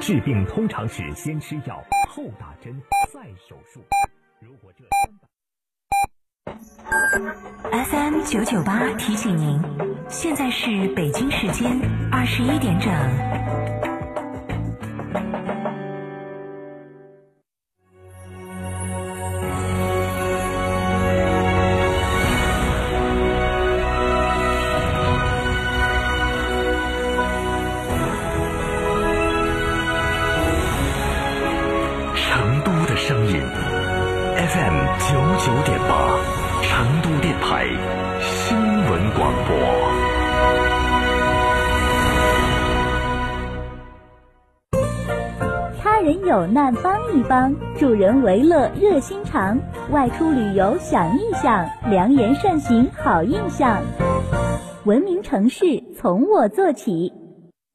治病通常是先吃药，后打针，再手术。如果这 FM 九九八提醒您，现在是北京时间二十一点整。，FM 九九点八，成都电台新闻广播。他人有难帮一帮，助人为乐热心肠。外出旅游想印象，良言善行好印象。文明城市从我做起。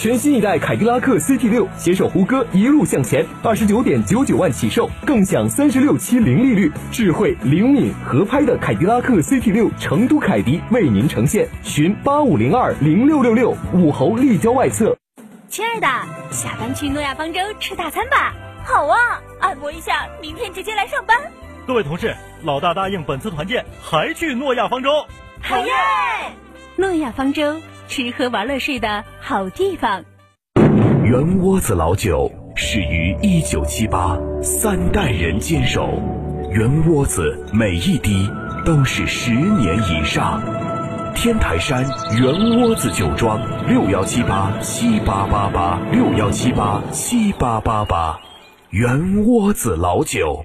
全新一代凯迪拉克 CT 六携手胡歌一路向前，二十九点九九万起售，更享三十六期零利率，智慧灵敏合拍的凯迪拉克 CT 六成都凯迪为您呈现，寻八五零二零六六六武侯立交外侧。亲爱的，下班去诺亚方舟吃大餐吧。好啊，按摩一下，明天直接来上班。各位同事，老大答应本次团建还去诺亚方舟。好耶！诺亚方舟，吃喝玩乐睡的好地方。圆窝子老酒始于一九七八，三代人坚守，圆窝子每一滴都是十年以上。天台山圆窝子酒庄六幺七八七八八八六幺七八七八八八，圆窝子老酒。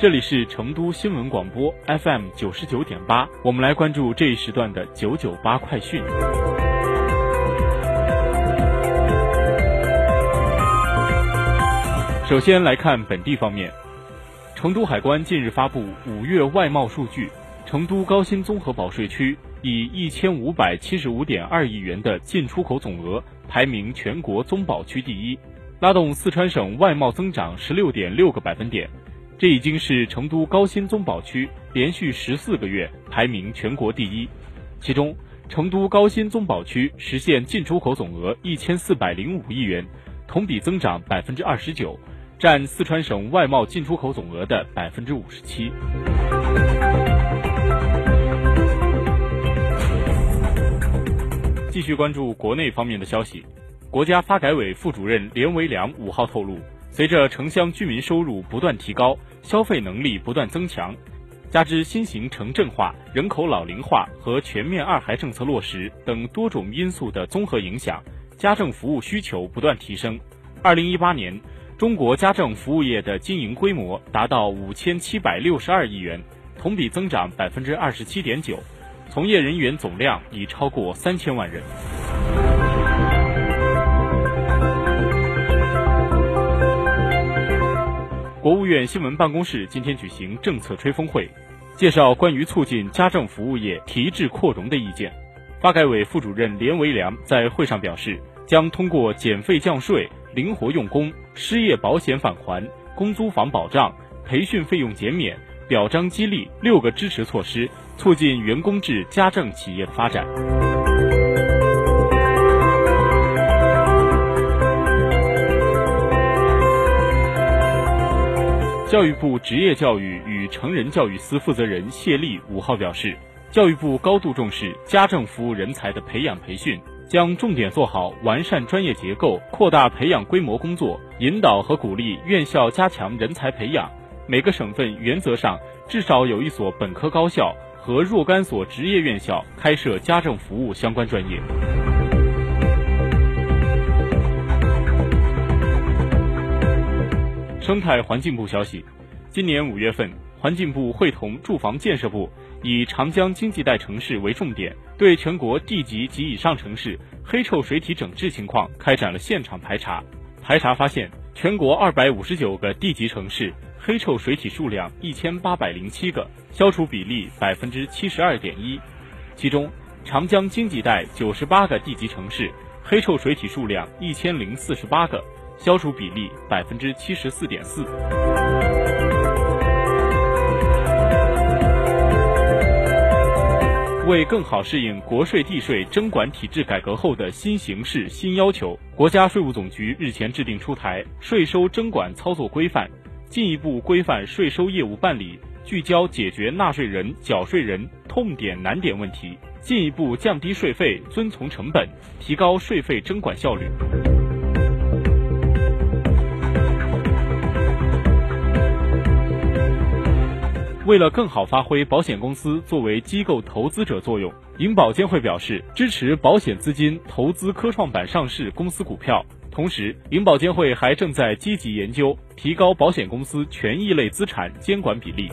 这里是成都新闻广播 FM 九十九点八，我们来关注这一时段的九九八快讯。首先来看本地方面，成都海关近日发布五月外贸数据，成都高新综合保税区以一千五百七十五点二亿元的进出口总额排名全国综保区第一，拉动四川省外贸增长十六点六个百分点。这已经是成都高新综保区连续十四个月排名全国第一。其中，成都高新综保区实现进出口总额一千四百零五亿元，同比增长百分之二十九，占四川省外贸进出口总额的百分之五十七。继续关注国内方面的消息，国家发改委副主任连维良五号透露。随着城乡居民收入不断提高，消费能力不断增强，加之新型城镇化、人口老龄化和全面二孩政策落实等多种因素的综合影响，家政服务需求不断提升。二零一八年，中国家政服务业的经营规模达到五千七百六十二亿元，同比增长百分之二十七点九，从业人员总量已超过三千万人。国务院新闻办公室今天举行政策吹风会，介绍关于促进家政服务业提质扩容的意见。发改委副主任连维良在会上表示，将通过减费降税、灵活用工、失业保险返还、公租房保障、培训费用减免、表彰激励六个支持措施，促进员工制家政企业的发展。教育部职业教育与成人教育司负责人谢丽五号表示，教育部高度重视家政服务人才的培养培训，将重点做好完善专业结构、扩大培养规模工作，引导和鼓励院校加强人才培养。每个省份原则上至少有一所本科高校和若干所职业院校开设家政服务相关专业。生态环境部消息，今年五月份，环境部会同住房建设部，以长江经济带城市为重点，对全国地级及以上城市黑臭水体整治情况开展了现场排查。排查发现，全国二百五十九个地级城市黑臭水体数量一千八百零七个，消除比例百分之七十二点一。其中，长江经济带九十八个地级城市黑臭水体数量一千零四十八个。消除比例百分之七十四点四。为更好适应国税地税征管体制改革后的新形势新要求，国家税务总局日前制定出台税收征管操作规范，进一步规范税收业务办理，聚焦解决纳税人、缴税人痛点难点问题，进一步降低税费遵从成本，提高税费征管效率。为了更好发挥保险公司作为机构投资者作用，银保监会表示支持保险资金投资科创板上市公司股票。同时，银保监会还正在积极研究提高保险公司权益类资产监管比例。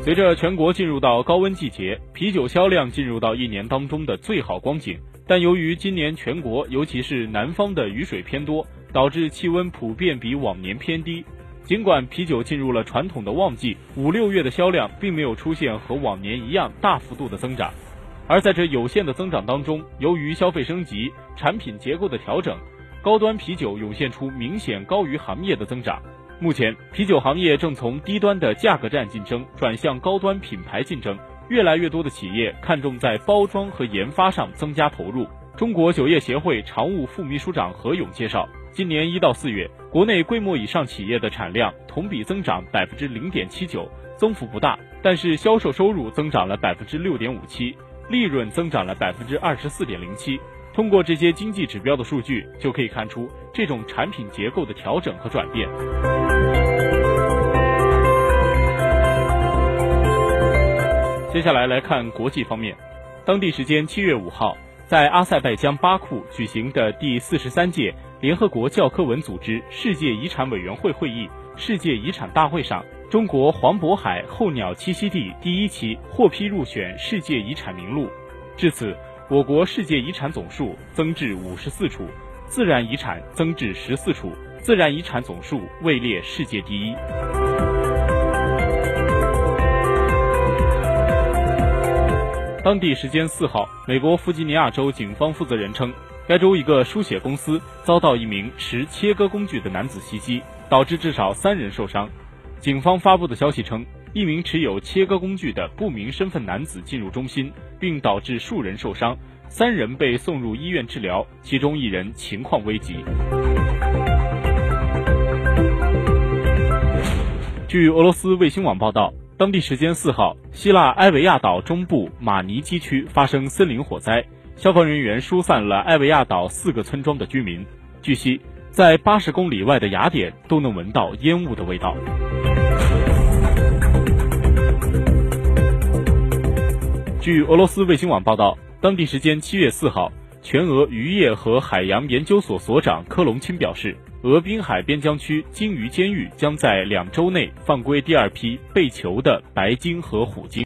随着全国进入到高温季节，啤酒销量进入到一年当中的最好光景。但由于今年全国，尤其是南方的雨水偏多，导致气温普遍比往年偏低。尽管啤酒进入了传统的旺季，五六月的销量并没有出现和往年一样大幅度的增长。而在这有限的增长当中，由于消费升级、产品结构的调整，高端啤酒涌现出明显高于行业的增长。目前，啤酒行业正从低端的价格战竞争转向高端品牌竞争。越来越多的企业看重在包装和研发上增加投入。中国酒业协会常务副秘书长何勇介绍，今年一到四月，国内规模以上企业的产量同比增长百分之零点七九，增幅不大，但是销售收入增长了百分之六点五七，利润增长了百分之二十四点零七。通过这些经济指标的数据，就可以看出这种产品结构的调整和转变。接下来来看国际方面，当地时间七月五号，在阿塞拜疆巴库举行的第四十三届联合国教科文组织世界遗产委员会会议世界遗产大会上，中国黄渤海候鸟栖息地第一期获批入选世界遗产名录。至此，我国世界遗产总数增至五十四处，自然遗产增至十四处，自然遗产总数位列世界第一。当地时间四号，美国弗吉尼亚州警方负责人称，该州一个书写公司遭到一名持切割工具的男子袭击，导致至少三人受伤。警方发布的消息称，一名持有切割工具的不明身份男子进入中心，并导致数人受伤，三人被送入医院治疗，其中一人情况危急。据俄罗斯卫星网报道。当地时间四号，希腊埃维亚岛中部马尼基区发生森林火灾，消防人员疏散了埃维亚岛四个村庄的居民。据悉，在八十公里外的雅典都能闻到烟雾的味道。据俄罗斯卫星网报道，当地时间七月四号，全俄渔业和海洋研究所所长科隆钦表示。俄滨海边疆区鲸鱼监狱将在两周内放归第二批被囚的白鲸和虎鲸。